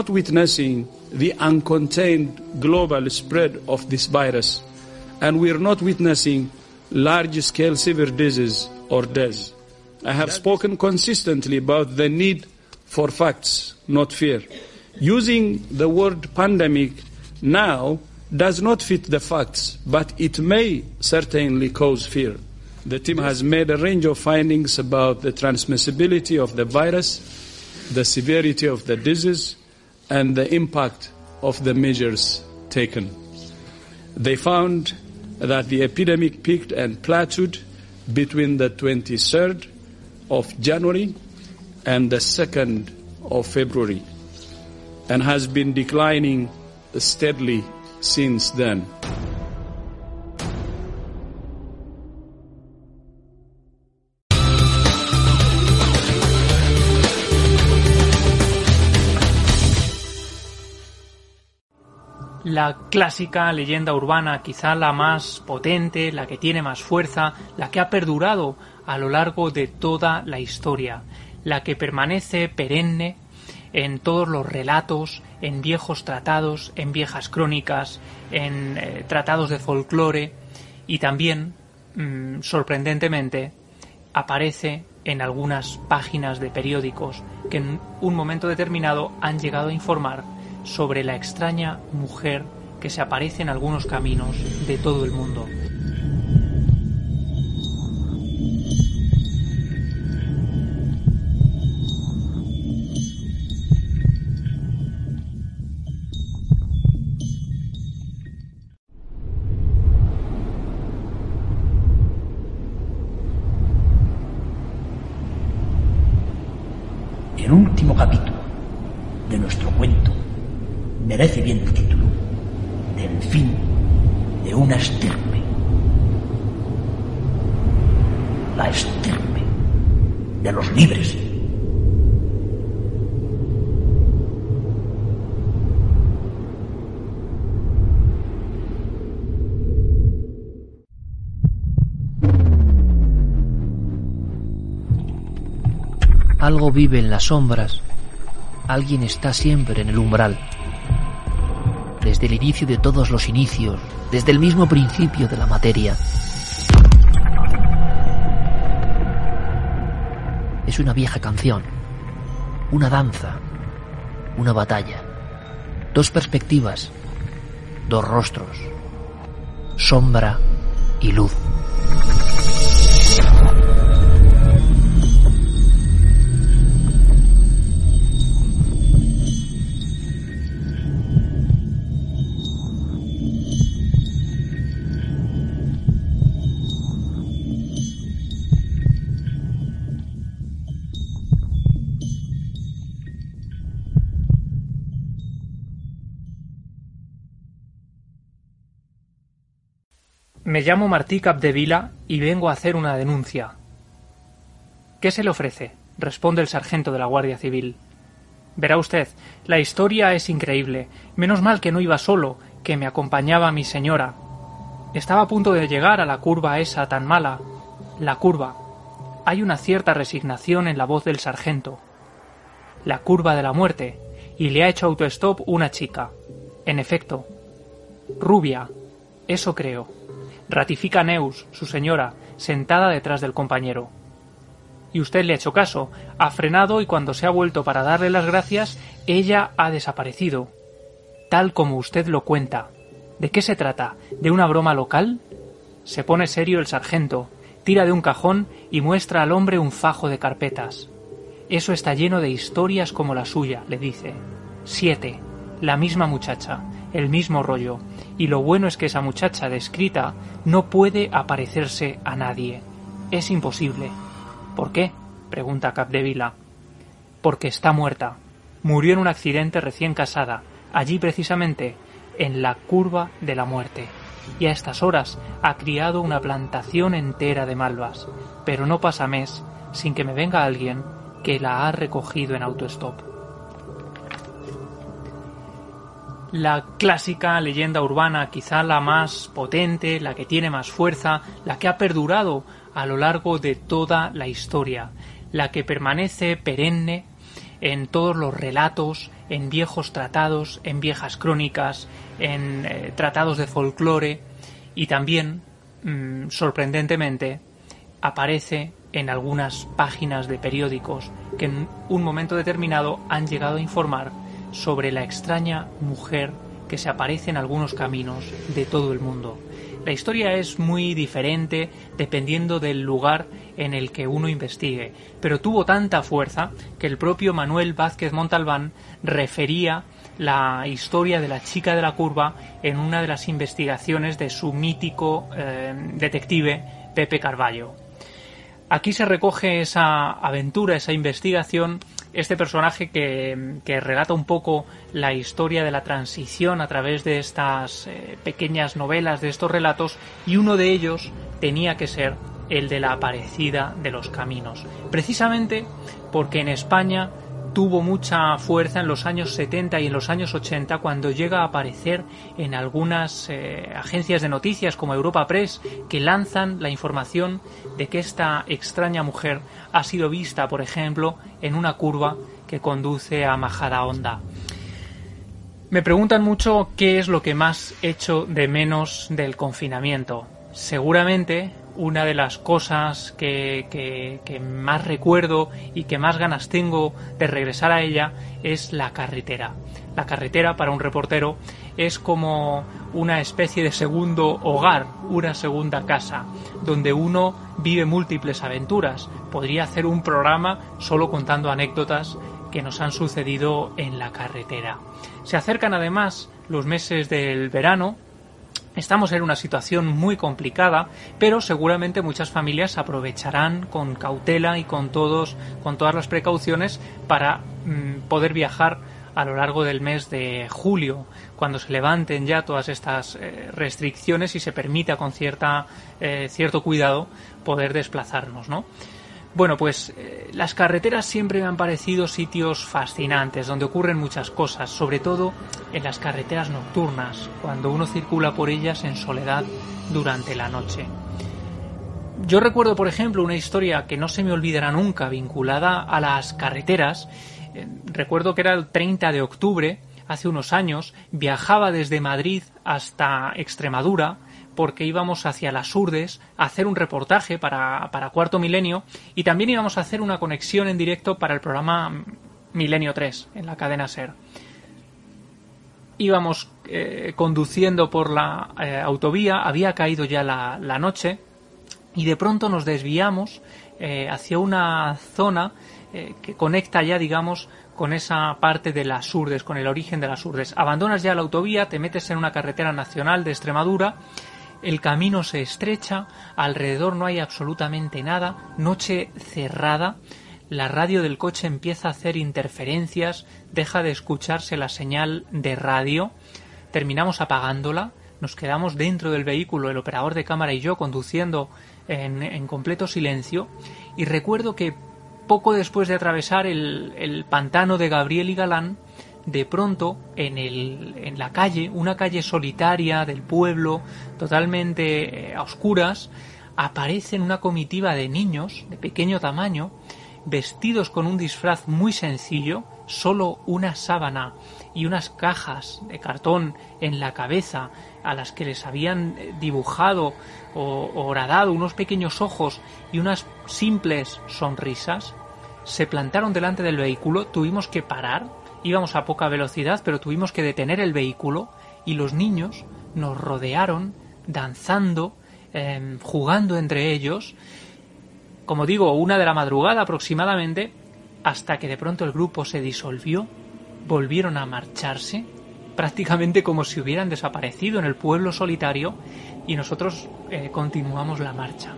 not witnessing the uncontained global spread of this virus, and we're not witnessing large-scale severe disease or deaths. I have spoken consistently about the need for facts, not fear. Using the word pandemic now does not fit the facts, but it may certainly cause fear. The team has made a range of findings about the transmissibility of the virus, the severity of the disease, and the impact of the measures taken. They found that the epidemic peaked and plateaued between the 23rd of January and the 2nd of February and has been declining steadily since then. La clásica leyenda urbana, quizá la más potente, la que tiene más fuerza, la que ha perdurado a lo largo de toda la historia, la que permanece perenne en todos los relatos, en viejos tratados, en viejas crónicas, en eh, tratados de folclore y también, mm, sorprendentemente, aparece en algunas páginas de periódicos que en un momento determinado han llegado a informar sobre la extraña mujer que se aparece en algunos caminos de todo el mundo. Algo vive en las sombras. Alguien está siempre en el umbral. Desde el inicio de todos los inicios, desde el mismo principio de la materia. Es una vieja canción, una danza, una batalla. Dos perspectivas, dos rostros, sombra y luz. Llamo Martí Capdevila y vengo a hacer una denuncia. ¿Qué se le ofrece? responde el sargento de la Guardia Civil. Verá usted, la historia es increíble. Menos mal que no iba solo, que me acompañaba mi señora. Estaba a punto de llegar a la curva esa tan mala. La curva. Hay una cierta resignación en la voz del sargento. La curva de la muerte. Y le ha hecho autostop una chica. En efecto. Rubia. Eso creo. Ratifica Neus, su señora, sentada detrás del compañero. Y usted le ha hecho caso, ha frenado y cuando se ha vuelto para darle las gracias, ella ha desaparecido. Tal como usted lo cuenta. ¿De qué se trata? ¿De una broma local? Se pone serio el sargento, tira de un cajón y muestra al hombre un fajo de carpetas. Eso está lleno de historias como la suya, le dice. Siete. La misma muchacha, el mismo rollo. Y lo bueno es que esa muchacha descrita no puede aparecerse a nadie. Es imposible. ¿Por qué? pregunta Capdevila. Porque está muerta. Murió en un accidente recién casada, allí precisamente, en la curva de la muerte. Y a estas horas ha criado una plantación entera de malvas. Pero no pasa mes sin que me venga alguien que la ha recogido en autostop. La clásica leyenda urbana, quizá la más potente, la que tiene más fuerza, la que ha perdurado a lo largo de toda la historia, la que permanece perenne en todos los relatos, en viejos tratados, en viejas crónicas, en eh, tratados de folclore y también, mm, sorprendentemente, aparece en algunas páginas de periódicos que en un momento determinado han llegado a informar sobre la extraña mujer que se aparece en algunos caminos de todo el mundo. La historia es muy diferente dependiendo del lugar en el que uno investigue, pero tuvo tanta fuerza que el propio Manuel Vázquez Montalbán refería la historia de la chica de la curva en una de las investigaciones de su mítico eh, detective Pepe Carballo. Aquí se recoge esa aventura, esa investigación este personaje que, relata un poco la historia de la transición a través de estas eh, pequeñas novelas, de estos relatos, y uno de ellos tenía que ser el de la aparecida de los caminos. Precisamente porque en España tuvo mucha fuerza en los años 70 y en los años 80 cuando llega a aparecer en algunas eh, agencias de noticias como Europa Press que lanzan la información de que esta extraña mujer ha sido vista, por ejemplo, en una curva que conduce a Majada Honda. Me preguntan mucho qué es lo que más echo de menos del confinamiento. Seguramente una de las cosas que, más recuerdo y que más ganas tengo de regresar a ella es la carretera. La carretera para un reportero es como una especie de segundo hogar, una segunda casa, donde uno vive múltiples aventuras. Podría hacer un programa solo contando anécdotas que nos han sucedido en la carretera. Se acercan además los meses del verano, Estamos en una situación muy complicada, pero seguramente muchas familias aprovecharán con cautela y con todos, con todas las precauciones para mm, poder viajar a lo largo del mes de julio, cuando se levanten ya todas estas eh, restricciones y se permita con cierta, eh, cierto cuidado poder desplazarnos, ¿no? Bueno, pues eh, las carreteras siempre me han parecido sitios fascinantes, donde ocurren muchas cosas, sobre todo en las carreteras nocturnas, cuando uno circula por ellas en soledad durante la noche. Yo recuerdo, por ejemplo, una historia que no se me olvidará nunca vinculada a las carreteras. Eh, recuerdo que era el 30 de octubre, hace unos años, viajaba desde Madrid hasta Extremadura, porque íbamos hacia las Urdes a hacer un reportaje para, Cuarto Milenio y también íbamos a hacer una conexión en directo para el programa Milenio 3 en la cadena SER. Íbamos eh, conduciendo por la eh, autovía, había caído ya la, noche y de pronto nos desviamos eh, hacia una zona que conecta ya, digamos, con esa parte de las Urdes, con el origen de las Urdes. Abandonas ya la autovía, te metes en una carretera nacional de Extremadura el camino se estrecha, alrededor no hay absolutamente nada, noche cerrada, la radio del coche empieza a hacer interferencias, deja de escucharse la señal de radio, terminamos apagándola, nos quedamos dentro del vehículo, el operador de cámara y yo conduciendo en, completo silencio, y recuerdo que poco después de atravesar el, pantano de Gabriel y Galán, de pronto en, el, en la calle, una calle solitaria del pueblo, totalmente eh, a oscuras, aparecen una comitiva de niños de pequeño tamaño, vestidos con un disfraz muy sencillo, solo una sábana y unas cajas de cartón en la cabeza a las que les habían eh, dibujado o horadado unos pequeños ojos y unas simples sonrisas, se plantaron delante del vehículo, tuvimos que parar Íbamos a poca velocidad, pero tuvimos que detener el vehículo y los niños nos rodearon, danzando, em, jugando entre ellos, como digo, una de la madrugada aproximadamente, hasta que de pronto el grupo se disolvió, volvieron a marcharse, prácticamente como si hubieran desaparecido en el pueblo solitario, y nosotros eh, continuamos la marcha.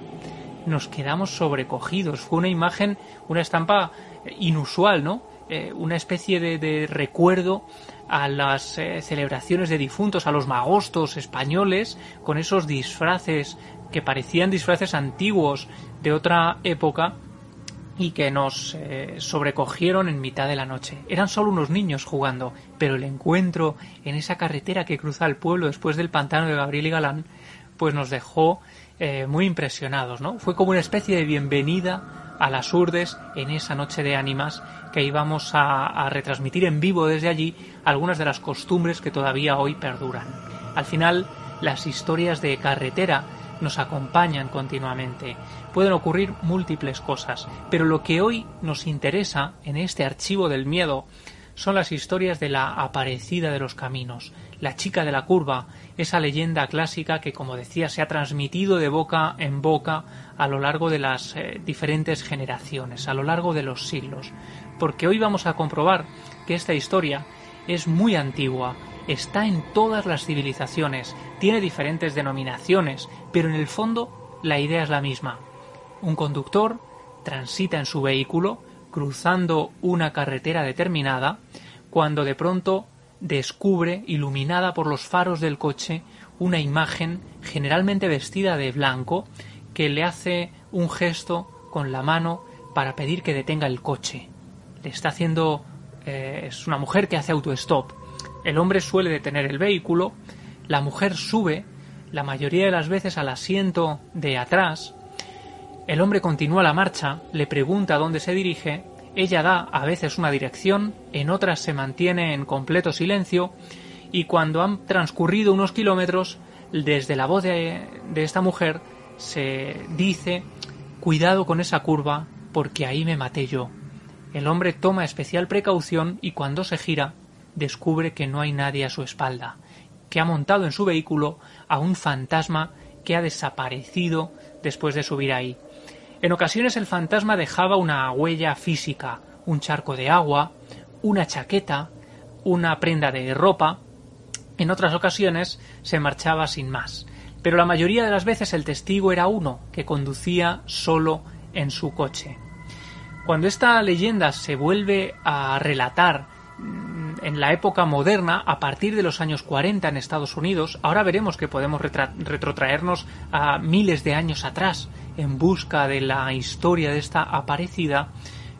Nos quedamos sobrecogidos. Fue una imagen, una estampa eh, inusual, ¿no? Eh, una especie de, recuerdo a las eh, celebraciones de difuntos, a los magostos españoles, con esos disfraces que parecían disfraces antiguos de otra época y que nos eh, sobrecogieron en mitad de la noche. Eran solo unos niños jugando, pero el encuentro en esa carretera que cruza el pueblo después del pantano de Gabriel y Galán, pues nos dejó muy impresionados, ¿no? Fue como una especie de bienvenida a las urdes en esa noche de ánimas que íbamos a, a retransmitir en vivo desde allí algunas de las costumbres que todavía hoy perduran. Al final, las historias de carretera nos acompañan continuamente. Pueden ocurrir múltiples cosas, pero lo que hoy nos interesa en este archivo del miedo son las historias de la aparecida de los caminos, la chica de la curva, esa leyenda clásica que, como decía, se ha transmitido de boca en boca a lo largo de las eh, diferentes generaciones, a lo largo de los siglos. Porque hoy vamos a comprobar que esta historia es muy antigua, está en todas las civilizaciones, tiene diferentes denominaciones, pero en el fondo la idea es la misma. Un conductor transita en su vehículo, cruzando una carretera determinada, cuando de pronto descubre, iluminada por los faros del coche, una imagen generalmente vestida de blanco que le hace un gesto con la mano para pedir que detenga el coche. Le está haciendo... Eh, es una mujer que hace autostop. El hombre suele detener el vehículo, la mujer sube, la mayoría de las veces al asiento de atrás, el hombre continúa la marcha, le pregunta dónde se dirige, ella da a veces una dirección, en otras se mantiene en completo silencio, y cuando han transcurrido unos kilómetros, desde la voz de, de esta mujer se dice cuidado con esa curva, porque ahí me maté yo. El hombre toma especial precaución y cuando se gira descubre que no hay nadie a su espalda, que ha montado en su vehículo a un fantasma que ha desaparecido después de subir ahí. En ocasiones el fantasma dejaba una huella física, un charco de agua, una chaqueta, una prenda de ropa. En otras ocasiones se marchaba sin más. Pero la mayoría de las veces el testigo era uno, que conducía solo en su coche. Cuando esta leyenda se vuelve a relatar mm, en la época moderna, a partir de los años 40 en Estados Unidos, ahora veremos que podemos retrotraernos a miles de años atrás, en busca de la historia de esta aparecida,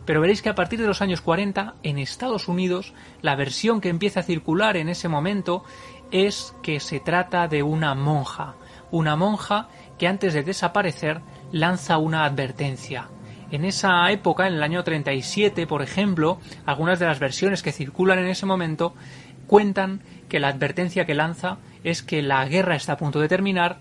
pero veréis que a partir de los años 40 en Estados Unidos la versión que empieza a circular en ese momento es que se trata de una monja, una monja que antes de desaparecer lanza una advertencia. En esa época, en el año 37, por ejemplo, algunas de las versiones que circulan en ese momento cuentan que la advertencia que lanza es que la guerra está a punto de terminar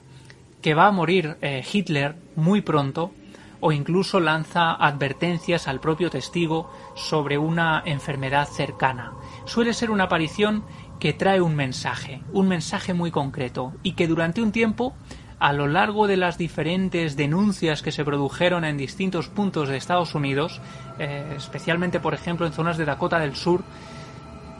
que va a morir eh, Hitler muy pronto o incluso lanza advertencias al propio testigo sobre una enfermedad cercana. Suele ser una aparición que trae un mensaje, un mensaje muy concreto y que durante un tiempo a lo largo de las diferentes denuncias que se produjeron en distintos puntos de Estados Unidos, eh, especialmente por ejemplo en zonas de Dakota del Sur,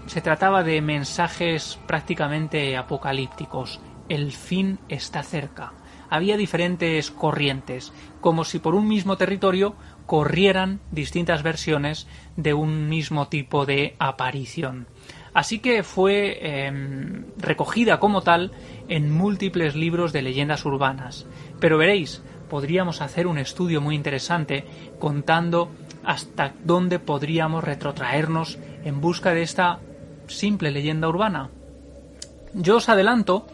se trataba de mensajes prácticamente apocalípticos. El fin está cerca había diferentes corrientes, como si por un mismo territorio corrieran distintas versiones de un mismo tipo de aparición. Así que fue em, recogida como tal en múltiples libros de leyendas urbanas. Pero veréis, podríamos hacer un estudio muy interesante contando hasta dónde podríamos retrotraernos en busca de esta simple leyenda urbana. Yo os adelanto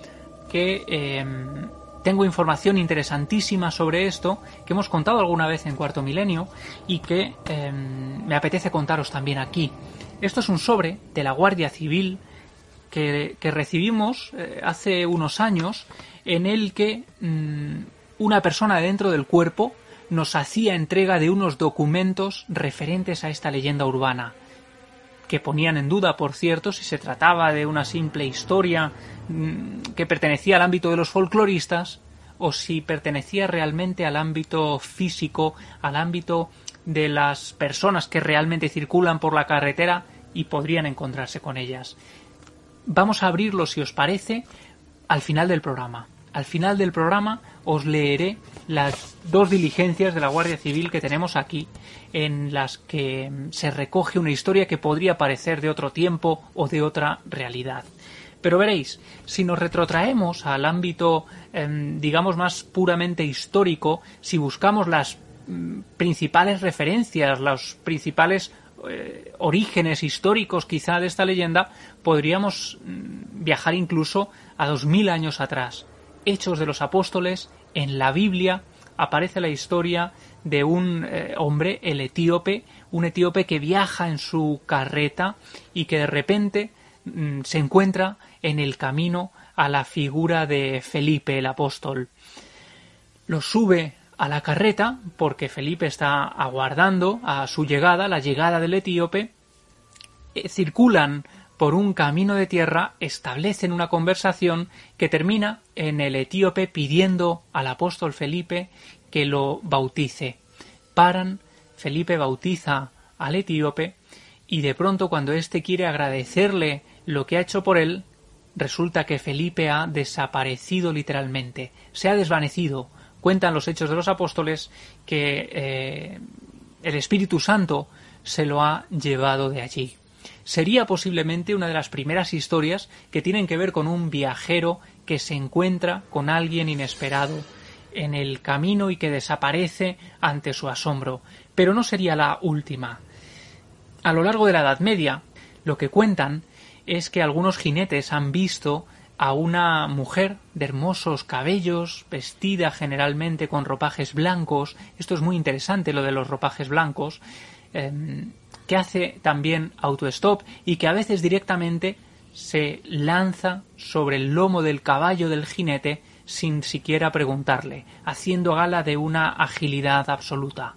que em, tengo información interesantísima sobre esto que hemos contado alguna vez en Cuarto Milenio y que em, me apetece contaros también aquí. Esto es un sobre de la Guardia Civil que, recibimos eh, hace unos años en el que mm, una persona dentro del cuerpo nos hacía entrega de unos documentos referentes a esta leyenda urbana que ponían en duda, por cierto, si se trataba de una simple historia mm, que pertenecía al ámbito de los folcloristas o si pertenecía realmente al ámbito físico, al ámbito de las personas que realmente circulan por la carretera y podrían encontrarse con ellas. Vamos a abrirlo, si os parece, al final del programa. Al final del programa os leeré las dos diligencias de la Guardia Civil que tenemos aquí, en las que se recoge una historia que podría parecer de otro tiempo o de otra realidad. Pero veréis, si nos retrotraemos al ámbito, em, digamos, más puramente histórico, si buscamos las mm, principales referencias, los principales eh, orígenes históricos quizá de esta leyenda, podríamos mm, viajar incluso a dos mil años atrás. Hechos de los Apóstoles, en la Biblia aparece la historia de un eh, hombre, el etíope, un etíope que viaja en su carreta y que de repente mm, se encuentra en el camino a la figura de Felipe el apóstol. Lo sube a la carreta porque Felipe está aguardando a su llegada, la llegada del etíope, eh, circulan por un camino de tierra, establecen una conversación que termina en el etíope pidiendo al apóstol Felipe que lo bautice. Paran, Felipe bautiza al etíope y de pronto cuando éste quiere agradecerle lo que ha hecho por él, resulta que Felipe ha desaparecido literalmente, se ha desvanecido. Cuentan los hechos de los apóstoles que eh, el Espíritu Santo se lo ha llevado de allí. Sería posiblemente una de las primeras historias que tienen que ver con un viajero que se encuentra con alguien inesperado en el camino y que desaparece ante su asombro, pero no sería la última. A lo largo de la Edad Media, lo que cuentan es que algunos jinetes han visto a una mujer de hermosos cabellos, vestida generalmente con ropajes blancos, esto es muy interesante lo de los ropajes blancos, em, que hace también autostop y que a veces directamente se lanza sobre el lomo del caballo del jinete sin siquiera preguntarle, haciendo gala de una agilidad absoluta.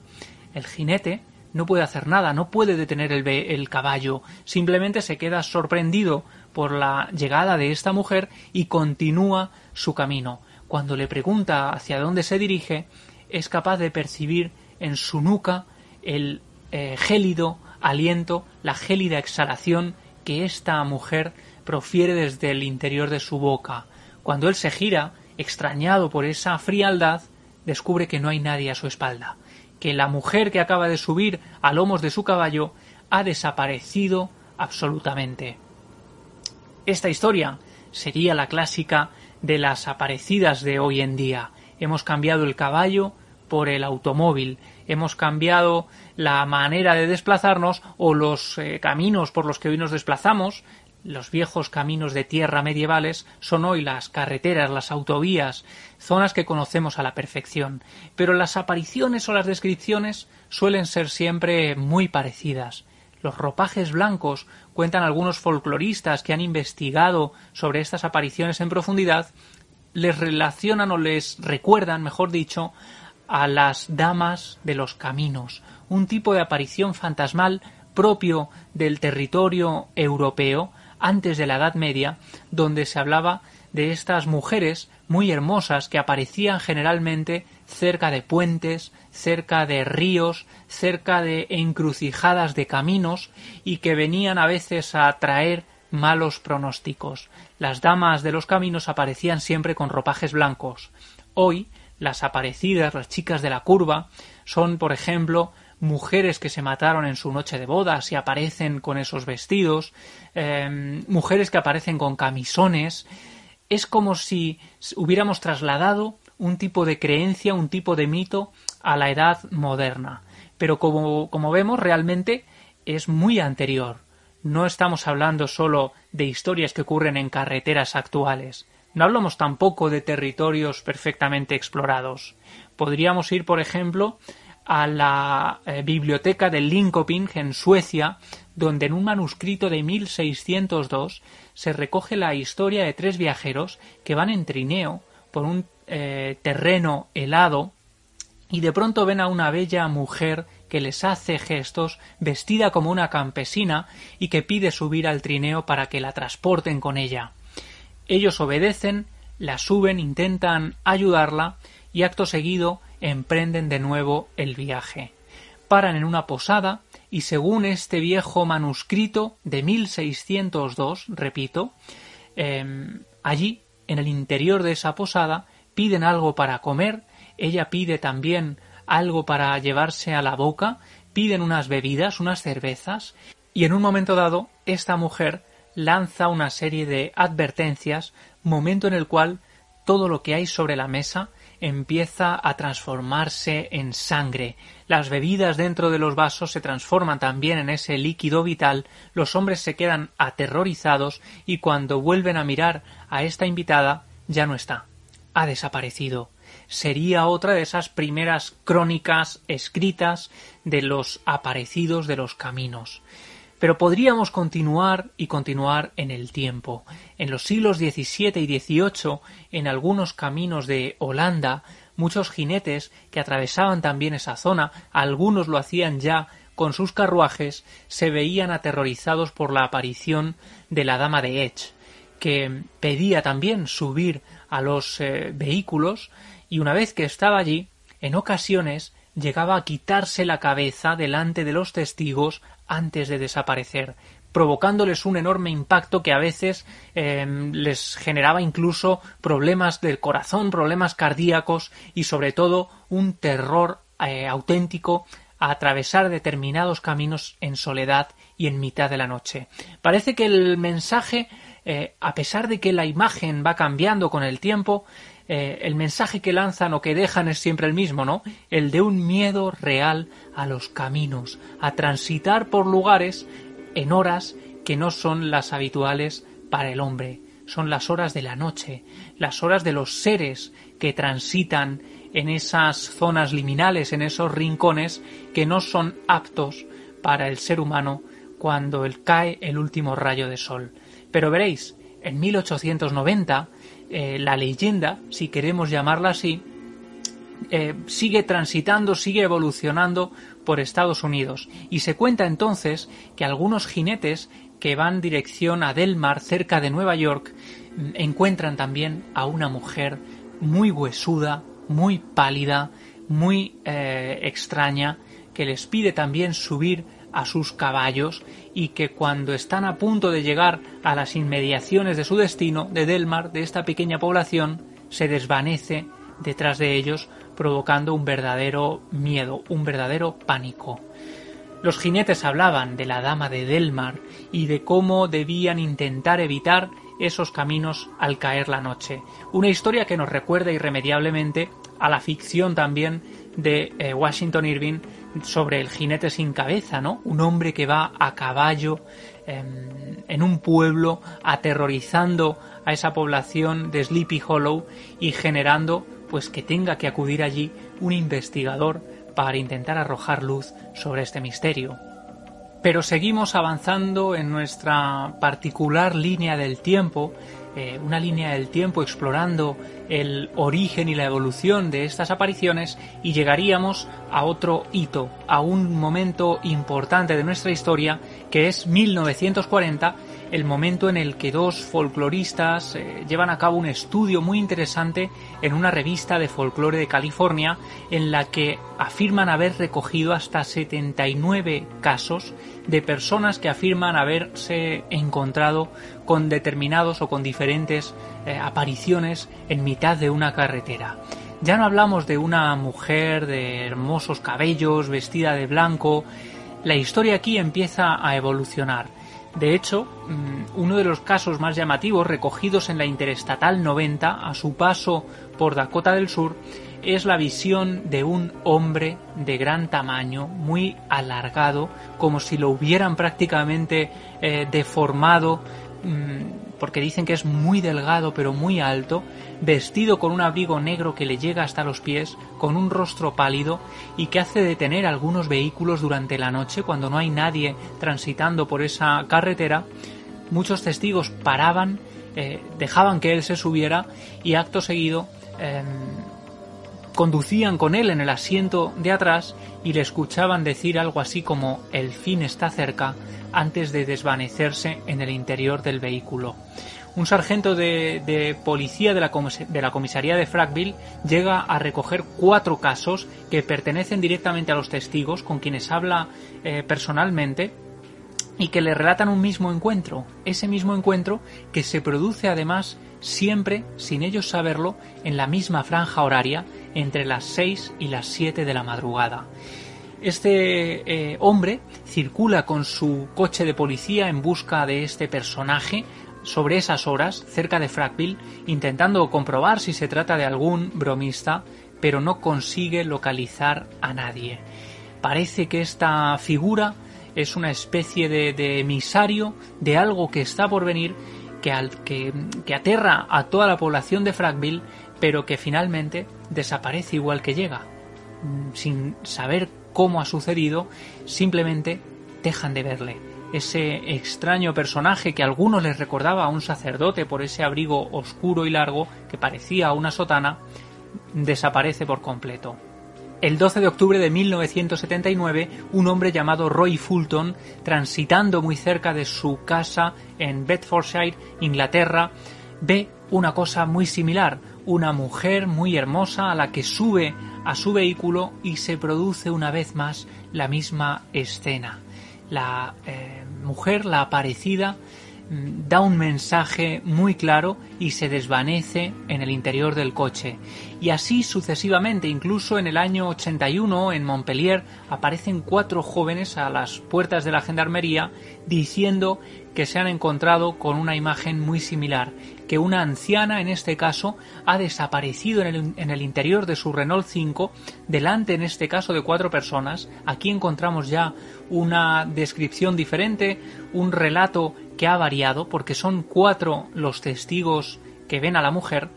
El jinete no puede hacer nada, no puede detener el, el, caballo, simplemente se queda sorprendido por la llegada de esta mujer y continúa su camino. Cuando le pregunta hacia dónde se dirige, es capaz de percibir en su nuca el eh, gélido aliento, la gélida exhalación que esta mujer profiere desde el interior de su boca. Cuando él se gira, extrañado por esa frialdad, descubre que no hay nadie a su espalda, que la mujer que acaba de subir a lomos de su caballo ha desaparecido absolutamente. Esta historia sería la clásica de las aparecidas de hoy en día. Hemos cambiado el caballo por el automóvil, hemos cambiado la manera de desplazarnos o los eh, caminos por los que hoy nos desplazamos, los viejos caminos de tierra medievales son hoy las carreteras, las autovías, zonas que conocemos a la perfección, pero las apariciones o las descripciones suelen ser siempre muy parecidas. Los ropajes blancos cuentan algunos folcloristas que han investigado sobre estas apariciones en profundidad, les relacionan o les recuerdan, mejor dicho, a las damas de los caminos, un tipo de aparición fantasmal propio del territorio europeo antes de la Edad Media, donde se hablaba de estas mujeres muy hermosas que aparecían generalmente cerca de puentes, cerca de ríos, cerca de encrucijadas de caminos y que venían a veces a traer malos pronósticos. Las damas de los caminos aparecían siempre con ropajes blancos. Hoy las aparecidas, las chicas de la curva, son, por ejemplo, mujeres que se mataron en su noche de bodas y aparecen con esos vestidos, em, mujeres que aparecen con camisones. Es como si hubiéramos trasladado un tipo de creencia, un tipo de mito a la edad moderna. Pero como, como vemos, realmente es muy anterior. No estamos hablando solo de historias que ocurren en carreteras actuales. No hablamos tampoco de territorios perfectamente explorados. Podríamos ir, por ejemplo, a la eh, biblioteca de Linköping en Suecia, donde en un manuscrito de 1602 se recoge la historia de tres viajeros que van en trineo por un eh, terreno helado y de pronto ven a una bella mujer que les hace gestos, vestida como una campesina y que pide subir al trineo para que la transporten con ella. Ellos obedecen, la suben, intentan ayudarla y acto seguido emprenden de nuevo el viaje. Paran en una posada y según este viejo manuscrito de 1602, repito, em, allí, en el interior de esa posada, piden algo para comer, ella pide también algo para llevarse a la boca, piden unas bebidas, unas cervezas, y en un momento dado, esta mujer lanza una serie de advertencias, momento en el cual todo lo que hay sobre la mesa empieza a transformarse en sangre. Las bebidas dentro de los vasos se transforman también en ese líquido vital, los hombres se quedan aterrorizados y cuando vuelven a mirar a esta invitada ya no está. Ha desaparecido. sería otra de esas primeras crónicas escritas de los aparecidos de los caminos. Pero podríamos continuar y continuar en el tiempo. En los siglos XVII y XVIII, en algunos caminos de Holanda, muchos jinetes que atravesaban también esa zona, algunos lo hacían ya con sus carruajes, se veían aterrorizados por la aparición de la dama de Edge, que pedía también subir a los eh, vehículos y una vez que estaba allí, en ocasiones llegaba a quitarse la cabeza delante de los testigos antes de desaparecer, provocándoles un enorme impacto que a veces em, les generaba incluso problemas del corazón, problemas cardíacos y sobre todo un terror eh, auténtico a atravesar determinados caminos en soledad y en mitad de la noche. Parece que el mensaje, eh, a pesar de que la imagen va cambiando con el tiempo, eh, el mensaje que lanzan o que dejan es siempre el mismo, ¿no? El de un miedo real a los caminos, a transitar por lugares en horas que no son las habituales para el hombre. Son las horas de la noche, las horas de los seres que transitan en esas zonas liminales, en esos rincones que no son aptos para el ser humano cuando cae el último rayo de sol. Pero veréis, en 1890 eh, la leyenda, si queremos llamarla así, eh, sigue transitando, sigue evolucionando por Estados Unidos. Y se cuenta entonces que algunos jinetes que van dirección a Delmar, cerca de Nueva York, mm, encuentran también a una mujer muy huesuda, muy pálida, muy eh, extraña, que les pide también subir a sus caballos y que cuando están a punto de llegar a las inmediaciones de su destino, de Delmar, de esta pequeña población, se desvanece detrás de ellos, provocando un verdadero miedo, un verdadero pánico. Los jinetes hablaban de la dama de Delmar y de cómo debían intentar evitar esos caminos al caer la noche. Una historia que nos recuerda irremediablemente a la ficción también de eh, Washington Irving sobre el jinete sin cabeza, ¿no? Un hombre que va a caballo em, en un pueblo aterrorizando a esa población de Sleepy Hollow y generando pues que tenga que acudir allí un investigador para intentar arrojar luz sobre este misterio. Pero seguimos avanzando en nuestra particular línea del tiempo eh, una línea del tiempo explorando el origen y la evolución de estas apariciones y llegaríamos a otro hito, a un momento importante de nuestra historia que es 1940 el momento en el que dos folcloristas eh, llevan a cabo un estudio muy interesante en una revista de folclore de California en la que afirman haber recogido hasta 79 casos de personas que afirman haberse encontrado con determinados o con diferentes eh, apariciones en mitad de una carretera. Ya no hablamos de una mujer de hermosos cabellos, vestida de blanco, la historia aquí empieza a evolucionar de hecho, mm, uno de los casos más llamativos recogidos en la Interestatal 90 a su paso por Dakota del Sur es la visión de un hombre de gran tamaño, muy alargado, como si lo hubieran prácticamente eh, deformado mm, porque dicen que es muy delgado pero muy alto, vestido con un abrigo negro que le llega hasta los pies, con un rostro pálido y que hace detener algunos vehículos durante la noche cuando no hay nadie transitando por esa carretera. Muchos testigos paraban, eh, dejaban que él se subiera y acto seguido em, conducían con él en el asiento de atrás y le escuchaban decir algo así como el fin está cerca antes de desvanecerse en el interior del vehículo. Un sargento de, policía de la, comisaría de Frackville llega a recoger cuatro casos que pertenecen directamente a los testigos con quienes habla eh, personalmente y que le relatan un mismo encuentro, ese mismo encuentro que se produce además siempre, sin ellos saberlo, en la misma franja horaria entre las 6 y las 7 de la madrugada. Este eh, hombre circula con su coche de policía en busca de este personaje sobre esas horas cerca de Frackville, intentando comprobar si se trata de algún bromista, pero no consigue localizar a nadie. Parece que esta figura es una especie de, emisario de algo que está por venir que, al, que, que aterra a toda la población de Frackville, pero que finalmente desaparece igual que llega, mm, sin saber cómo ha sucedido, simplemente dejan de verle. Ese extraño personaje que a algunos les recordaba a un sacerdote por ese abrigo oscuro y largo que parecía una sotana, desaparece por completo. El 12 de octubre de 1979, un hombre llamado Roy Fulton, transitando muy cerca de su casa en Bedfordshire, Inglaterra, ve una cosa muy similar, una mujer muy hermosa a la que sube a su vehículo y se produce una vez más la misma escena. La eh, mujer, la aparecida, mm, da un mensaje muy claro y se desvanece en el interior del coche. Y así sucesivamente, incluso en el año 81 en Montpellier aparecen cuatro jóvenes a las puertas de la gendarmería diciendo que se han encontrado con una imagen muy similar, que una anciana en este caso ha desaparecido en el, interior de su Renault 5, delante en este caso de cuatro personas. Aquí encontramos ya una descripción diferente, un relato que ha variado, porque son cuatro los testigos que ven a la mujer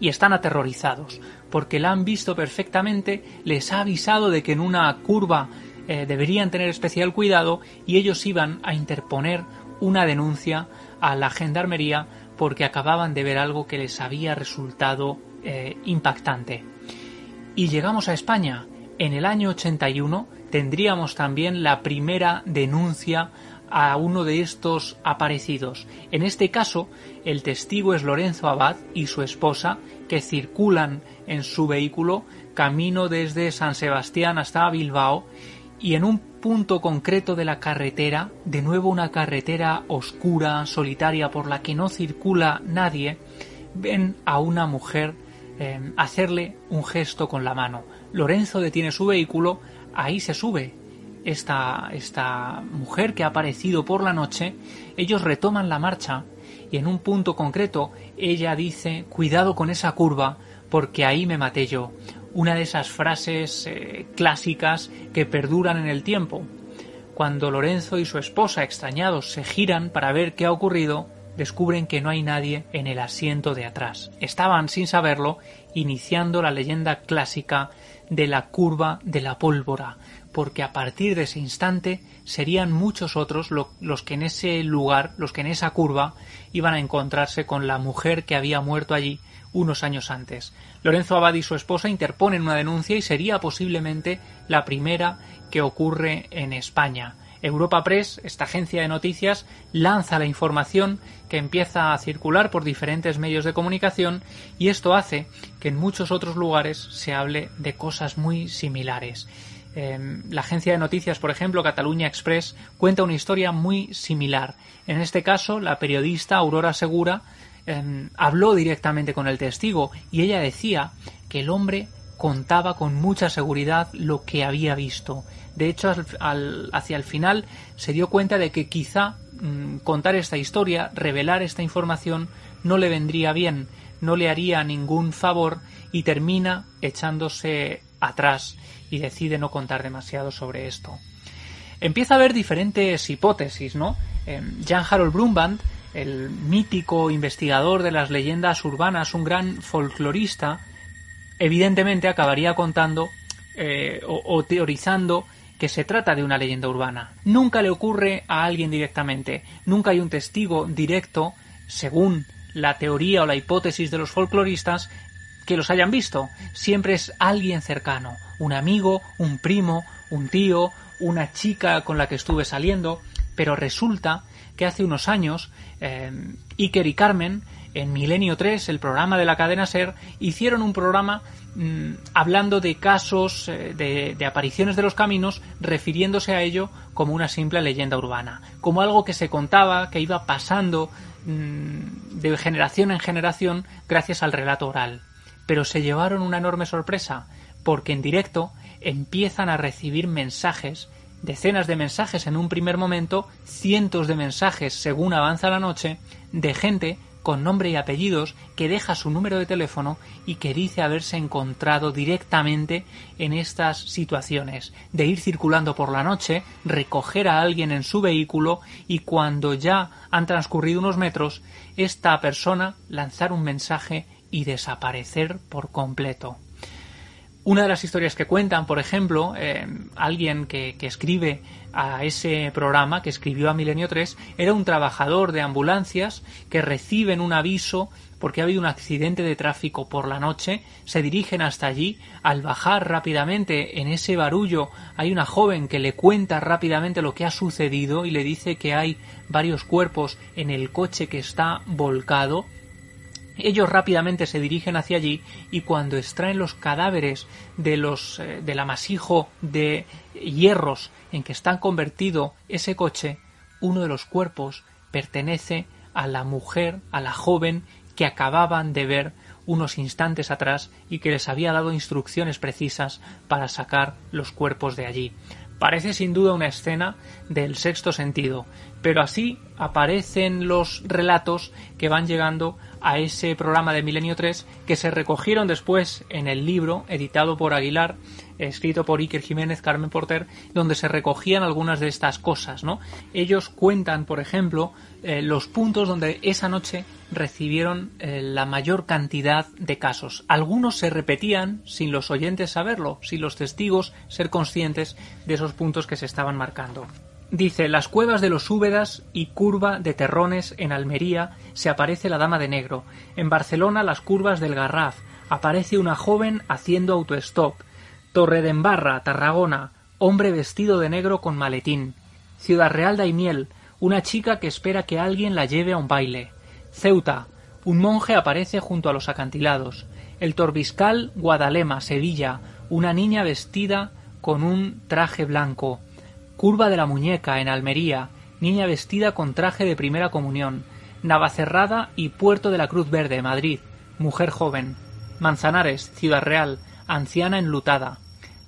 y están aterrorizados, porque la han visto perfectamente, les ha avisado de que en una curva eh, deberían tener especial cuidado y ellos iban a interponer una denuncia a la gendarmería porque acababan de ver algo que les había resultado eh, impactante. Y llegamos a España. En el año 81 tendríamos también la primera denuncia a uno de estos aparecidos. En este caso, el testigo es Lorenzo Abad y su esposa, que circulan en su vehículo camino desde San Sebastián hasta Bilbao y en un punto concreto de la carretera, de nuevo una carretera oscura, solitaria, por la que no circula nadie, ven a una mujer eh, hacerle un gesto con la mano. Lorenzo detiene su vehículo, ahí se sube esta, esta mujer que ha aparecido por la noche, ellos retoman la marcha y en un punto concreto ella dice, cuidado con esa curva, porque ahí me maté yo una de esas frases eh, clásicas que perduran en el tiempo. Cuando Lorenzo y su esposa, extrañados, se giran para ver qué ha ocurrido, descubren que no hay nadie en el asiento de atrás. Estaban, sin saberlo, iniciando la leyenda clásica de la curva de la pólvora, porque a partir de ese instante serían muchos otros los que en ese lugar, los que en esa curva, iban a encontrarse con la mujer que había muerto allí unos años antes. Lorenzo Abad y su esposa interponen una denuncia y sería posiblemente la primera que ocurre en España. Europa Press, esta agencia de noticias, lanza la información que empieza a circular por diferentes medios de comunicación y esto hace que en muchos otros lugares se hable de cosas muy similares. Em, la agencia de noticias, por ejemplo, Cataluña Express, cuenta una historia muy similar. En este caso, la periodista Aurora Segura Em, habló directamente con el testigo y ella decía que el hombre contaba con mucha seguridad lo que había visto. De hecho, hacia el final se dio cuenta de que quizá mm, contar esta historia, revelar esta información, no le vendría bien, no le haría ningún favor y termina echándose atrás y decide no contar demasiado sobre esto. Empieza a haber diferentes hipótesis, ¿no? Em, Jan Harold Brumband el mítico investigador de las leyendas urbanas, un gran folclorista, evidentemente acabaría contando eh, o, teorizando que se trata de una leyenda urbana. Nunca le ocurre a alguien directamente, nunca hay un testigo directo, según la teoría o la hipótesis de los folcloristas, que los hayan visto. Siempre es alguien cercano, un amigo, un primo, un tío, una chica con la que estuve saliendo, pero resulta que hace unos años eh, Iker y Carmen en Milenio 3, el programa de la cadena Ser, hicieron un programa mm, hablando de casos eh, de, apariciones de los caminos, refiriéndose a ello como una simple leyenda urbana, como algo que se contaba, que iba pasando mm, de generación en generación gracias al relato oral. Pero se llevaron una enorme sorpresa, porque en directo empiezan a recibir mensajes decenas de mensajes en un primer momento, cientos de mensajes según avanza la noche, de gente con nombre y apellidos que deja su número de teléfono y que dice haberse encontrado directamente en estas situaciones, de ir circulando por la noche, recoger a alguien en su vehículo y cuando ya han transcurrido unos metros, esta persona lanzar un mensaje y desaparecer por completo. Una de las historias que cuentan, por ejemplo, eh, alguien que, que, escribe a ese programa, que escribió a Milenio 3, era un trabajador de ambulancias que reciben un aviso porque ha habido un accidente de tráfico por la noche, se dirigen hasta allí, al bajar rápidamente en ese barullo hay una joven que le cuenta rápidamente lo que ha sucedido y le dice que hay varios cuerpos en el coche que está volcado, ellos rápidamente se dirigen hacia allí y cuando extraen los cadáveres de los eh, del amasijo de hierros en que está convertido ese coche, uno de los cuerpos pertenece a la mujer, a la joven que acababan de ver unos instantes atrás y que les había dado instrucciones precisas para sacar los cuerpos de allí. Parece sin duda una escena del sexto sentido, pero así aparecen los relatos que van llegando a ese programa de Milenio 3 que se recogieron después en el libro editado por Aguilar, escrito por Iker Jiménez, Carmen Porter, donde se recogían algunas de estas cosas, ¿no? Ellos cuentan, por ejemplo, eh, los puntos donde esa noche recibieron eh, la mayor cantidad de casos. Algunos se repetían sin los oyentes saberlo, sin los testigos ser conscientes de esos puntos que se estaban marcando. Dice, las cuevas de los Úbedas y curva de Terrones en Almería se aparece la Dama de Negro. En Barcelona las curvas del Garraf aparece una joven haciendo autostop. Torredembarra, Tarragona, hombre vestido de negro con maletín. Ciudad Real Daimiel, una chica que espera que alguien la lleve a un baile. Ceuta, un monje aparece junto a los acantilados. El Torbiscal, Guadalema, Sevilla, una niña vestida con un traje blanco. Curva de la Muñeca, en Almería, niña vestida con traje de primera comunión. Navacerrada y Puerto de la Cruz Verde, Madrid, mujer joven. Manzanares, Ciudad Real, anciana enlutada.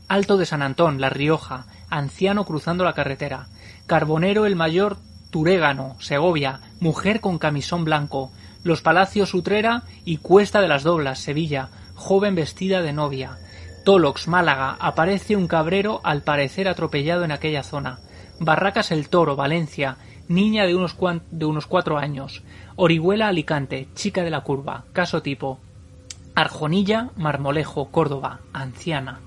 Alto de San Antón, La Rioja, anciano cruzando la carretera. Carbonero el Mayor, Turégano, Segovia, mujer con camisón blanco. Los Palacios Utrera y Cuesta de las Doblas, Sevilla, joven vestida de novia. Tolox, Málaga, aparece un cabrero al parecer atropellado en aquella zona. Barracas el Toro, Valencia, niña de unos, de unos cuatro años. Orihuela, Alicante, chica de la curva, caso tipo. Arjonilla, Marmolejo, Córdoba, anciana.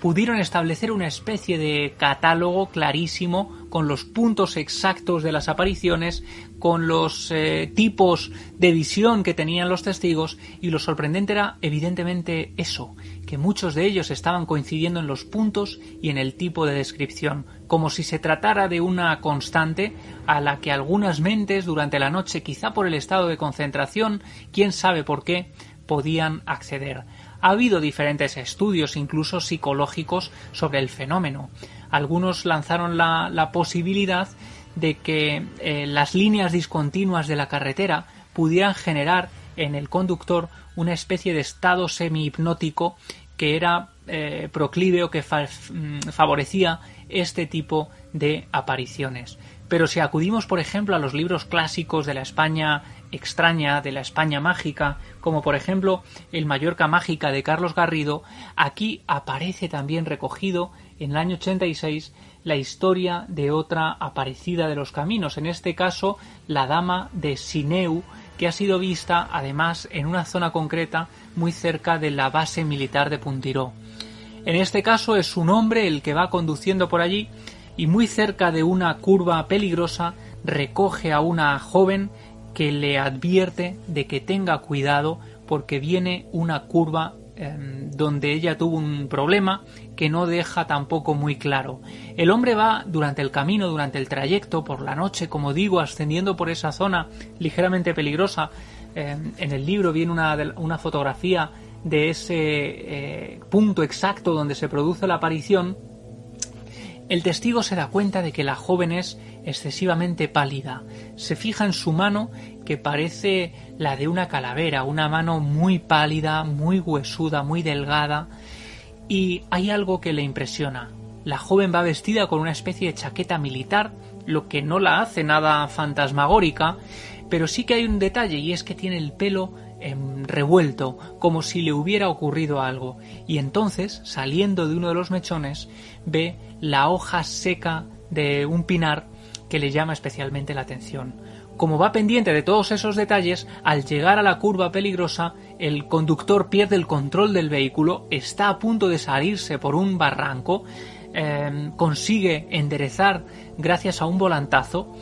Pudieron establecer una especie de catálogo clarísimo con los puntos exactos de las apariciones, con los eh, tipos de visión que tenían los testigos y lo sorprendente era evidentemente eso, que muchos de ellos estaban coincidiendo en los puntos y en el tipo de descripción, como si se tratara de una constante a la que algunas mentes durante la noche, quizá por el estado de concentración, quién sabe por qué, podían acceder. Ha habido diferentes estudios, incluso psicológicos, sobre el fenómeno algunos lanzaron la, posibilidad de que eh, las líneas discontinuas de la carretera pudieran generar en el conductor una especie de estado semi-hipnótico que era eh, proclive o que mm, favorecía este tipo de apariciones. Pero si acudimos, por ejemplo, a los libros clásicos de la España extraña, de la España mágica, como por ejemplo El Mallorca Mágica de Carlos Garrido, aquí aparece también recogido en el año 86 la historia de otra aparecida de los caminos, en este caso la dama de Sineu, que ha sido vista además en una zona concreta muy cerca de la base militar de Puntiró. En este caso es un hombre el que va conduciendo por allí y muy cerca de una curva peligrosa recoge a una joven que le advierte de que tenga cuidado porque viene una curva donde ella tuvo un problema que no deja tampoco muy claro. El hombre va durante el camino, durante el trayecto, por la noche, como digo, ascendiendo por esa zona ligeramente peligrosa. Em, en el libro viene una, una fotografía de ese eh, punto exacto donde se produce la aparición. El testigo se da cuenta de que la joven es excesivamente pálida. Se fija en su mano que parece la de una calavera, una mano muy pálida, muy huesuda, muy delgada, y hay algo que le impresiona. La joven va vestida con una especie de chaqueta militar, lo que no la hace nada fantasmagórica, pero sí que hay un detalle y es que tiene el pelo em, revuelto, como si le hubiera ocurrido algo, y entonces, saliendo de uno de los mechones, ve la hoja seca de un pinar que le llama especialmente la atención. Como va pendiente de todos esos detalles, al llegar a la curva peligrosa, el conductor pierde el control del vehículo, está a punto de salirse por un barranco, eh, consigue enderezar gracias a un volantazo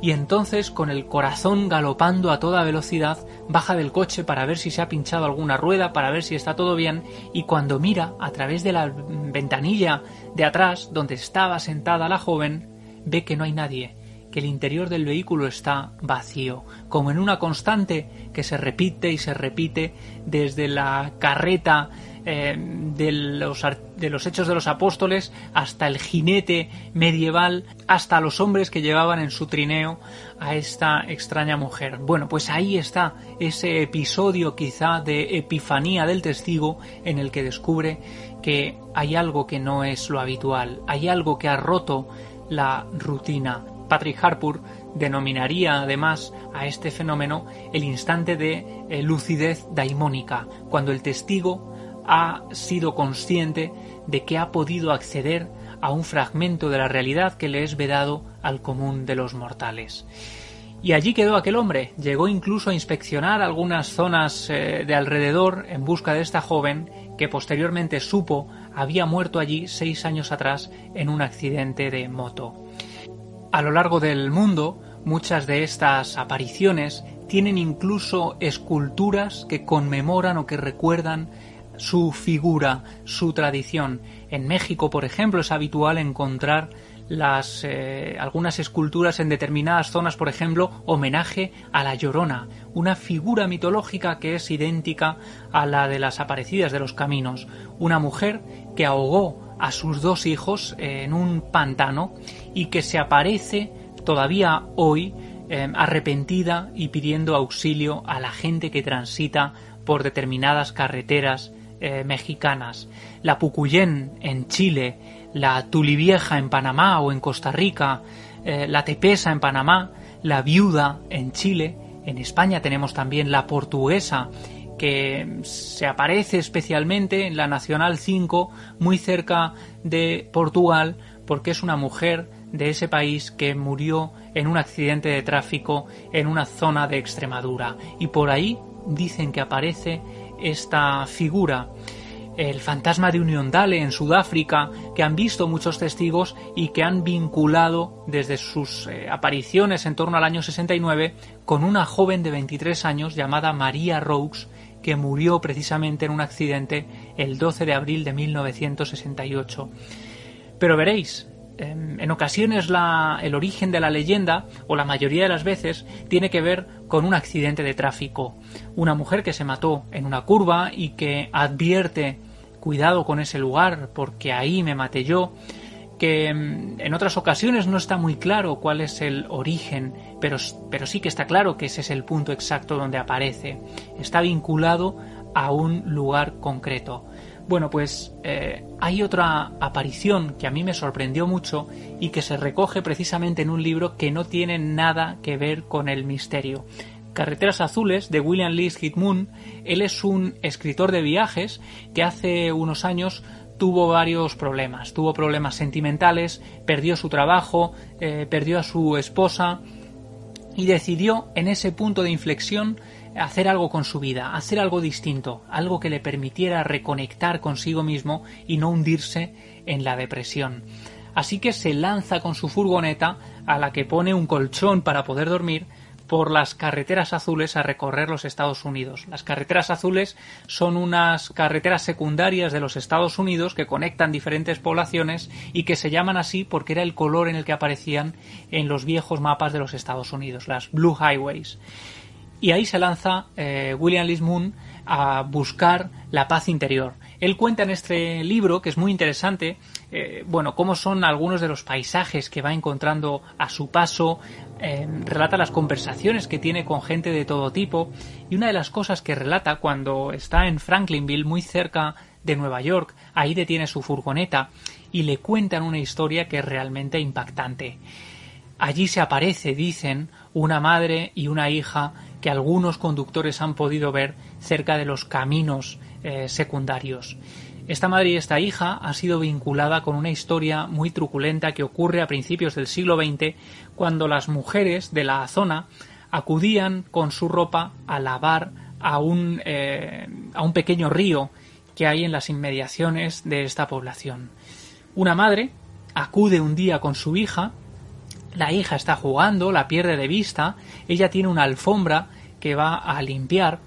y entonces con el corazón galopando a toda velocidad baja del coche para ver si se ha pinchado alguna rueda, para ver si está todo bien y cuando mira a través de la ventanilla de atrás donde estaba sentada la joven ve que no hay nadie, que el interior del vehículo está vacío, como en una constante que se repite y se repite desde la carreta eh, de, los, de los hechos de los apóstoles hasta el jinete medieval, hasta los hombres que llevaban en su trineo a esta extraña mujer. Bueno, pues ahí está ese episodio quizá de epifanía del testigo en el que descubre que hay algo que no es lo habitual, hay algo que ha roto la rutina. Patrick Harpur denominaría además a este fenómeno el instante de eh, lucidez daimónica, cuando el testigo ha sido consciente de que ha podido acceder a un fragmento de la realidad que le es vedado al común de los mortales. Y allí quedó aquel hombre. Llegó incluso a inspeccionar algunas zonas eh, de alrededor en busca de esta joven que posteriormente supo había muerto allí seis años atrás en un accidente de moto. A lo largo del mundo, muchas de estas apariciones tienen incluso esculturas que conmemoran o que recuerdan su figura, su tradición. En México, por ejemplo, es habitual encontrar eh, algunas esculturas en determinadas zonas, por ejemplo, homenaje a la Llorona, una figura mitológica que es idéntica a la de las aparecidas de los caminos, una mujer que ahogó a sus dos hijos en un pantano y que se aparece todavía hoy eh, arrepentida y pidiendo auxilio a la gente que transita por determinadas carreteras eh, mexicanas, la Pucuyén en Chile, la Tulivieja en Panamá o en Costa Rica, eh, la Tepesa en Panamá, la Viuda en Chile, en España tenemos también la Portuguesa, que se aparece especialmente en la Nacional 5, muy cerca de Portugal, porque es una mujer de ese país que murió en un accidente de tráfico en una zona de Extremadura. Y por ahí dicen que aparece esta figura. El fantasma de Union Dale en Sudáfrica, que han visto muchos testigos y que han vinculado desde sus eh, apariciones en torno al año 69 con una joven de 23 años llamada María Roux, que murió precisamente en un accidente el 12 de abril de 1968. Pero veréis, Em, en ocasiones el origen de la leyenda, o la mayoría de las veces, tiene que ver con un accidente de tráfico. Una mujer que se mató en una curva y que advierte cuidado con ese lugar porque ahí me maté yo, que em, en otras ocasiones no está muy claro cuál es el origen, pero, pero sí que está claro que ese es el punto exacto donde aparece. Está vinculado a un lugar concreto. Bueno, pues eh, hay otra aparición que a mí me sorprendió mucho y que se recoge precisamente en un libro que no tiene nada que ver con el misterio. Carreteras Azules de William Lee Moon. Él es un escritor de viajes que hace unos años tuvo varios problemas. Tuvo problemas sentimentales, perdió su trabajo, eh, perdió a su esposa y decidió en ese punto de inflexión hacer algo con su vida, hacer algo distinto, algo que le permitiera reconectar consigo mismo y no hundirse en la depresión. Así que se lanza con su furgoneta, a la que pone un colchón para poder dormir, por las carreteras azules a recorrer los Estados Unidos. Las carreteras azules son unas carreteras secundarias de los Estados Unidos que conectan diferentes poblaciones y que se llaman así porque era el color en el que aparecían en los viejos mapas de los Estados Unidos, las Blue Highways. Y ahí se lanza eh, William Lee a buscar la paz interior. Él cuenta en este libro, que es muy interesante, eh, bueno, cómo son algunos de los paisajes que va encontrando a su paso, eh, relata las conversaciones que tiene con gente de todo tipo, y una de las cosas que relata cuando está en Franklinville, muy cerca de Nueva York, ahí detiene su furgoneta y le cuentan una historia que es realmente impactante. Allí se aparece, dicen, una madre y una hija que algunos conductores han podido ver cerca de los caminos eh, secundarios. Esta madre y esta hija ha sido vinculada con una historia muy truculenta que ocurre a principios del siglo XX cuando las mujeres de la zona acudían con su ropa a lavar a un, eh, a un pequeño río que hay en las inmediaciones de esta población. Una madre acude un día con su hija, la hija está jugando, la pierde de vista, ella tiene una alfombra que va a limpiar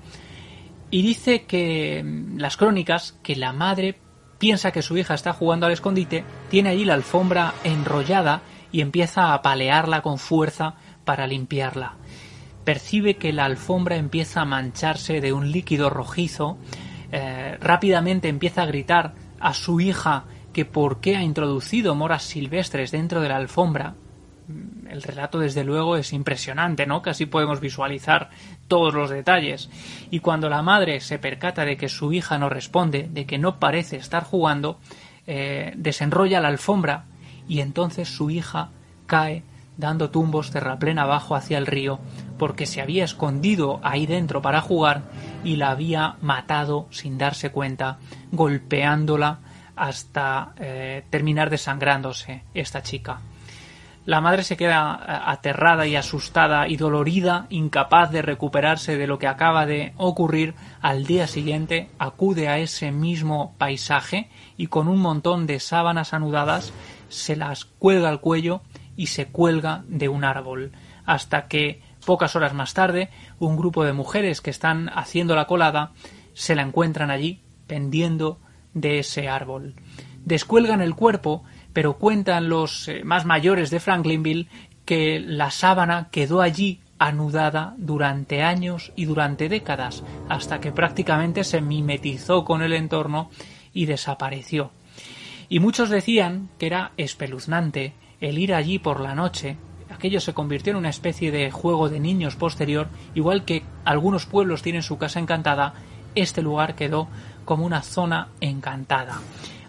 y dice que mm, las crónicas que la madre piensa que su hija está jugando al escondite, tiene allí la alfombra enrollada y empieza a palearla con fuerza para limpiarla. Percibe que la alfombra empieza a mancharse de un líquido rojizo, eh, rápidamente empieza a gritar a su hija que por qué ha introducido moras silvestres dentro de la alfombra. El relato, desde luego, es impresionante, ¿no? Casi podemos visualizar todos los detalles. Y cuando la madre se percata de que su hija no responde, de que no parece estar jugando, eh, desenrolla la alfombra y entonces su hija cae dando tumbos terraplén abajo hacia el río, porque se había escondido ahí dentro para jugar y la había matado sin darse cuenta, golpeándola hasta eh, terminar desangrándose esta chica. La madre se queda eh, aterrada y asustada y dolorida, incapaz de recuperarse de lo que acaba de ocurrir. Al día siguiente acude a ese mismo paisaje y con un montón de sábanas anudadas se las cuelga al cuello y se cuelga de un árbol, hasta que pocas horas más tarde un grupo de mujeres que están haciendo la colada se la encuentran allí pendiendo de ese árbol. Descuelgan el cuerpo, pero cuentan los eh, más mayores de Franklinville que la sábana quedó allí anudada durante años y durante décadas, hasta que prácticamente se mimetizó con el entorno y desapareció. Y muchos decían que era espeluznante el ir allí por la noche. Aquello se convirtió en una especie de juego de niños posterior, igual que algunos pueblos tienen su casa encantada, este lugar quedó como una zona encantada.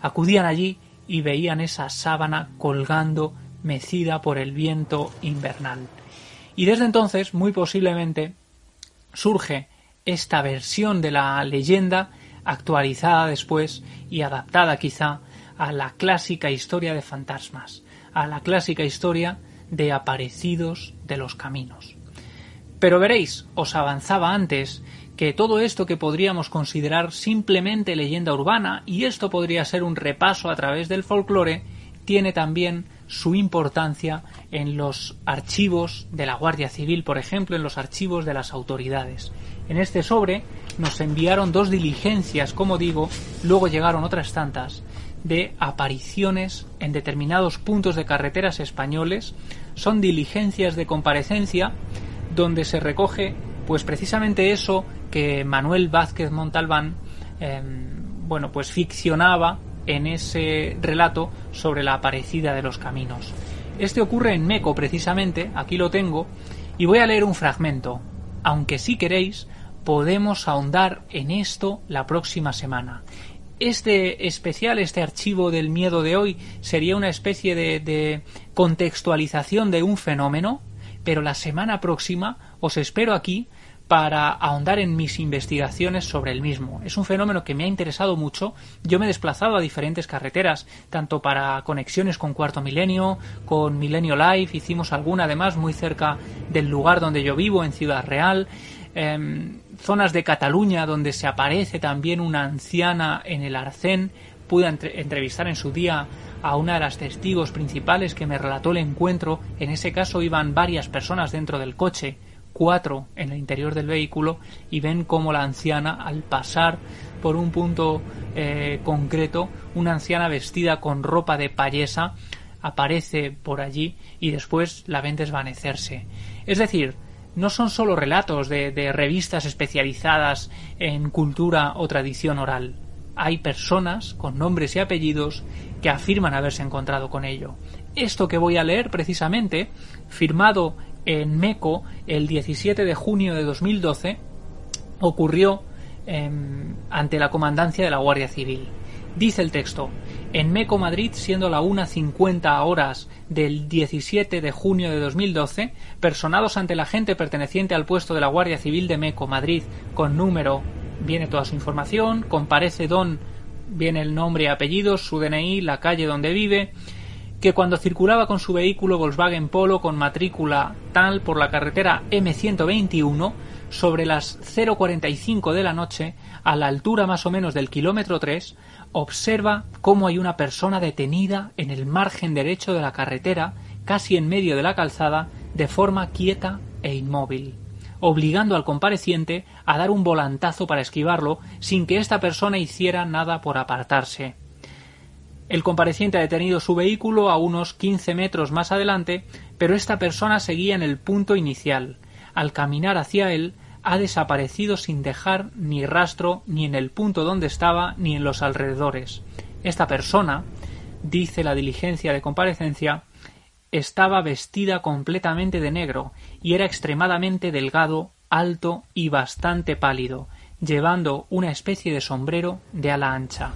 Acudían allí y veían esa sábana colgando mecida por el viento invernal. Y desde entonces, muy posiblemente, surge esta versión de la leyenda, actualizada después y adaptada quizá a la clásica historia de fantasmas, a la clásica historia de aparecidos de los caminos. Pero veréis, os avanzaba antes que todo esto que podríamos considerar simplemente leyenda urbana, y esto podría ser un repaso a través del folclore, tiene también su importancia en los archivos de la Guardia Civil, por ejemplo, en los archivos de las autoridades. En este sobre nos enviaron dos diligencias, como digo, luego llegaron otras tantas, de apariciones en determinados puntos de carreteras españoles. Son diligencias de comparecencia donde se recoge pues precisamente eso que Manuel Vázquez Montalbán em, bueno pues ficcionaba en ese relato sobre la aparecida de los caminos. Este ocurre en Meco precisamente, aquí lo tengo, y voy a leer un fragmento, aunque si queréis podemos ahondar en esto la próxima semana. Este especial, este archivo del miedo de hoy, sería una especie de, de contextualización de un fenómeno, pero la semana próxima os espero aquí para ahondar en mis investigaciones sobre el mismo. Es un fenómeno que me ha interesado mucho. Yo me he desplazado a diferentes carreteras, tanto para conexiones con Cuarto Milenio, con Milenio Live, hicimos alguna además muy cerca del lugar donde yo vivo, en Ciudad Real. Em, zonas de Cataluña donde se aparece también una anciana en el arcén. Pude entrevistar en su día a una de las testigos principales que me relató el encuentro. En ese caso iban varias personas dentro del coche cuatro en el interior del vehículo y ven cómo la anciana, al pasar por un punto eh, concreto, una anciana vestida con ropa de payesa aparece por allí y después la ven desvanecerse. Es decir, no son solo relatos de revistas especializadas en cultura o tradición oral. Hay personas con nombres y apellidos que afirman haberse encontrado con ello. Esto que voy a leer precisamente, firmado en Meco el 17 de junio de 2012 ocurrió em, ante la comandancia de la Guardia Civil. Dice el texto, en Meco, Madrid, siendo la 1.50 horas del 17 de junio de 2012, personados ante la gente perteneciente al puesto de la Guardia Civil de Meco, Madrid, con número, viene toda su información, comparece don, viene el nombre y apellido, su DNI, la calle donde vive, que cuando circulaba con su vehículo Volkswagen Polo con matrícula tal por la carretera M121, sobre las 0.45 de la noche, a la altura más o menos del kilómetro 3, observa cómo hay una persona detenida en el margen derecho de la carretera, casi en medio de la calzada, de forma quieta e inmóvil, obligando al compareciente a dar un volantazo para esquivarlo sin que esta persona hiciera nada por apartarse. El compareciente ha detenido su vehículo a unos 15 metros más adelante, pero esta persona seguía en el punto inicial. Al caminar hacia él, ha desaparecido sin dejar ni rastro ni en el punto donde estaba ni en los alrededores. Esta persona, dice la diligencia de comparecencia, estaba vestida completamente de negro y era extremadamente delgado, alto y bastante pálido, llevando una especie de sombrero de ala ancha.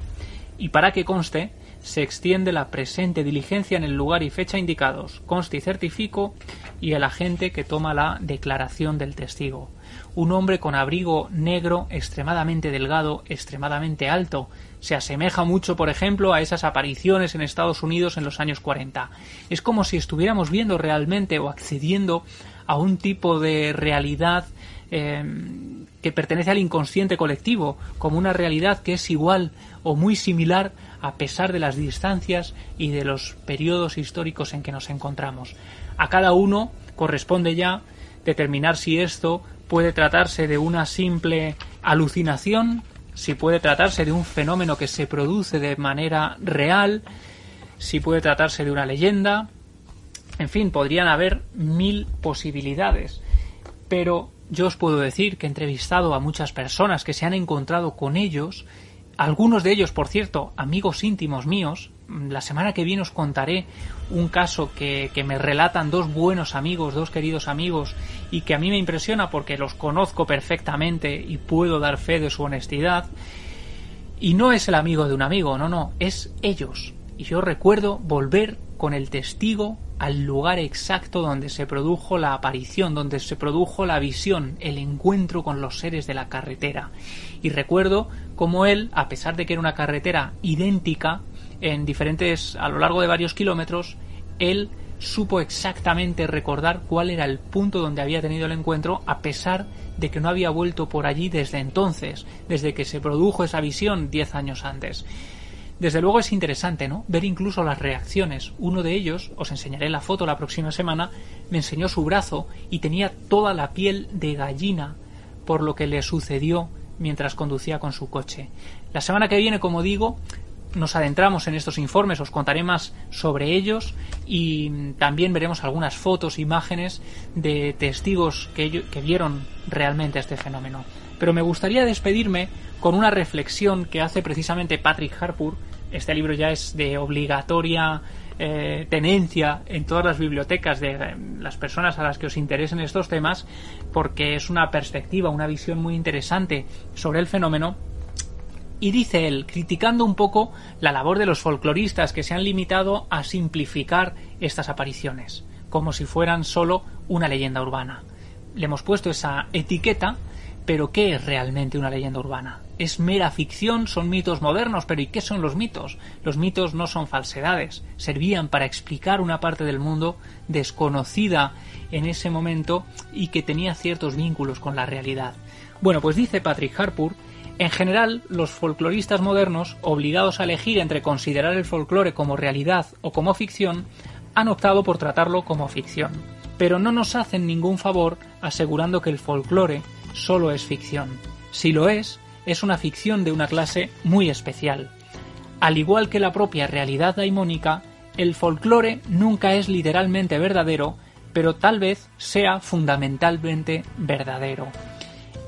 Y para que conste, se extiende la presente diligencia en el lugar y fecha indicados, conste y certifico, y el agente que toma la declaración del testigo un hombre con abrigo negro extremadamente delgado, extremadamente alto. Se asemeja mucho, por ejemplo, a esas apariciones en Estados Unidos en los años 40. Es como si estuviéramos viendo realmente o accediendo a un tipo de realidad em, que pertenece al inconsciente colectivo, como una realidad que es igual o muy similar a pesar de las distancias y de los periodos históricos en que nos encontramos. A cada uno corresponde ya determinar si esto puede tratarse de una simple alucinación, si puede tratarse de un fenómeno que se produce de manera real, si puede tratarse de una leyenda, en fin, podrían haber mil posibilidades. Pero yo os puedo decir que he entrevistado a muchas personas que se han encontrado con ellos, algunos de ellos, por cierto, amigos íntimos míos, la semana que viene os contaré un caso que, que, me relatan dos buenos amigos, dos queridos amigos, y que a mí me impresiona porque los conozco perfectamente y puedo dar fe de su honestidad. Y no es el amigo de un amigo, no, no, es ellos. Y yo recuerdo volver con el testigo al lugar exacto donde se produjo la aparición, donde se produjo la visión, el encuentro con los seres de la carretera. Y recuerdo cómo él, a pesar de que era una carretera idéntica, en diferentes, a lo largo de varios kilómetros, él supo exactamente recordar cuál era el punto donde había tenido el encuentro, a pesar de que no había vuelto por allí desde entonces, desde que se produjo esa visión diez años antes. Desde luego es interesante, ¿no? Ver incluso las reacciones. Uno de ellos, os enseñaré la foto la próxima semana, me enseñó su brazo y tenía toda la piel de gallina por lo que le sucedió mientras conducía con su coche. La semana que viene, como digo, nos adentramos en estos informes, os contaré más sobre ellos y también veremos algunas fotos, imágenes de testigos que, que vieron realmente este fenómeno. Pero me gustaría despedirme con una reflexión que hace precisamente Patrick Harpur. Este libro ya es de obligatoria eh, tenencia en todas las bibliotecas de eh, las personas a las que os interesen estos temas, porque es una perspectiva, una visión muy interesante sobre el fenómeno y dice él, criticando un poco la labor de los folcloristas que se han limitado a simplificar estas apariciones, como si fueran solo una leyenda urbana. Le hemos puesto esa etiqueta, pero ¿qué es realmente una leyenda urbana? ¿Es mera ficción? ¿Son mitos modernos? Pero ¿y qué son los mitos? Los mitos no son falsedades, servían para explicar una parte del mundo desconocida en ese momento y que tenía ciertos vínculos con la realidad. Bueno, pues dice Patrick Harpur en general, los folcloristas modernos, obligados a elegir entre considerar el folclore como realidad o como ficción, han optado por tratarlo como ficción. Pero no nos hacen ningún favor asegurando que el folclore solo es ficción. Si lo es, es una ficción de una clase muy especial. Al igual que la propia realidad daimónica, el folclore nunca es literalmente verdadero, pero tal vez sea fundamentalmente verdadero.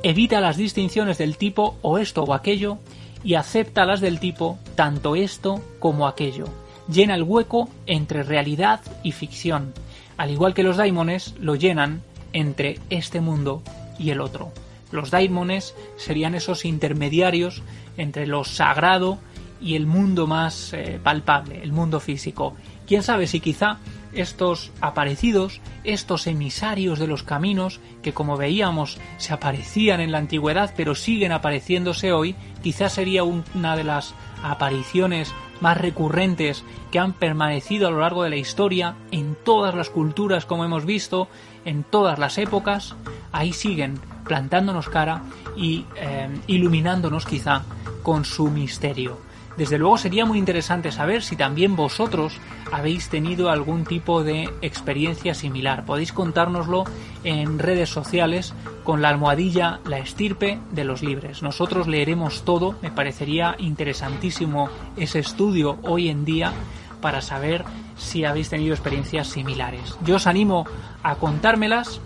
Evita las distinciones del tipo o esto o aquello y acepta las del tipo tanto esto como aquello. Llena el hueco entre realidad y ficción, al igual que los daimones lo llenan entre este mundo y el otro. Los daimones serían esos intermediarios entre lo sagrado y el mundo más eh, palpable, el mundo físico. Quién sabe si quizá estos aparecidos, estos emisarios de los caminos, que como veíamos se aparecían en la antigüedad pero siguen apareciéndose hoy, quizás sería una de las apariciones más recurrentes que han permanecido a lo largo de la historia, en todas las culturas como hemos visto, en todas las épocas, ahí siguen plantándonos cara y eh, iluminándonos quizá con su misterio. Desde luego sería muy interesante saber si también vosotros habéis tenido algún tipo de experiencia similar. Podéis contárnoslo en redes sociales con la almohadilla La estirpe de los libres. Nosotros leeremos todo, me parecería interesantísimo ese estudio hoy en día para saber si habéis tenido experiencias similares. Yo os animo a contármelas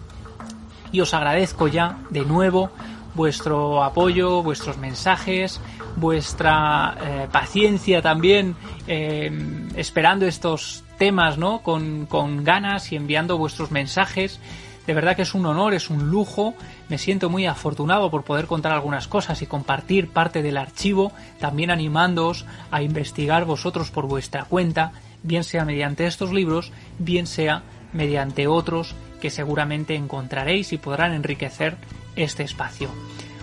y os agradezco ya de nuevo vuestro apoyo, vuestros mensajes, vuestra eh, paciencia también eh, esperando estos temas ¿no? Con, con, ganas y enviando vuestros mensajes. De verdad que es un honor, es un lujo. Me siento muy afortunado por poder contar algunas cosas y compartir parte del archivo, también animándoos a investigar vosotros por vuestra cuenta, bien sea mediante estos libros, bien sea mediante otros que seguramente encontraréis y podrán enriquecer este espacio.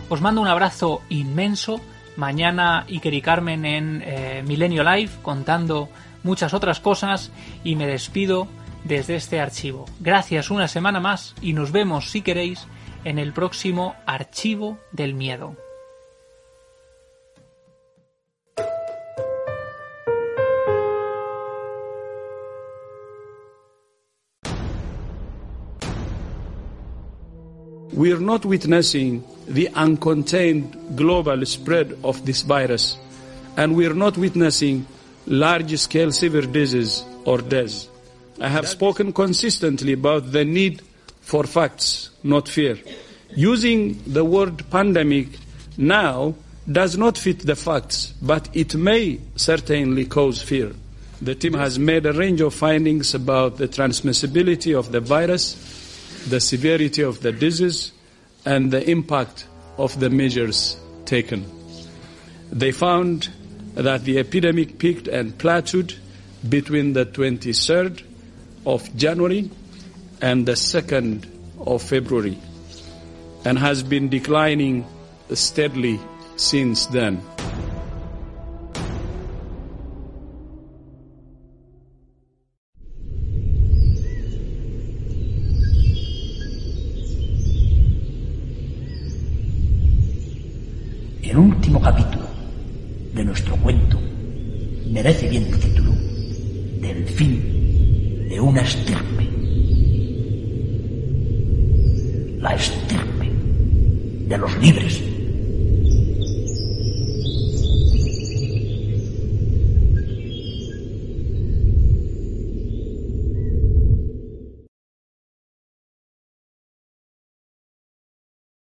Os mando un abrazo inmenso Mañana Iker y Carmen en eh, Milenio Live contando muchas otras cosas y me despido desde este archivo. Gracias una semana más y nos vemos si queréis en el próximo Archivo del Miedo. We are not witnessing the uncontained global spread of this virus, and we are not witnessing large-scale severe disease or deaths. I have spoken consistently about the need for facts, not fear. Using the word pandemic now does not fit the facts, but it may certainly cause fear. The team has made a range of findings about the transmissibility of the virus, the severity of the disease and the impact of the measures taken. They found that the epidemic peaked and plateaued between the 23rd of January and the 2nd of February and has been declining steadily since then. Capítulo de nuestro cuento merece bien el título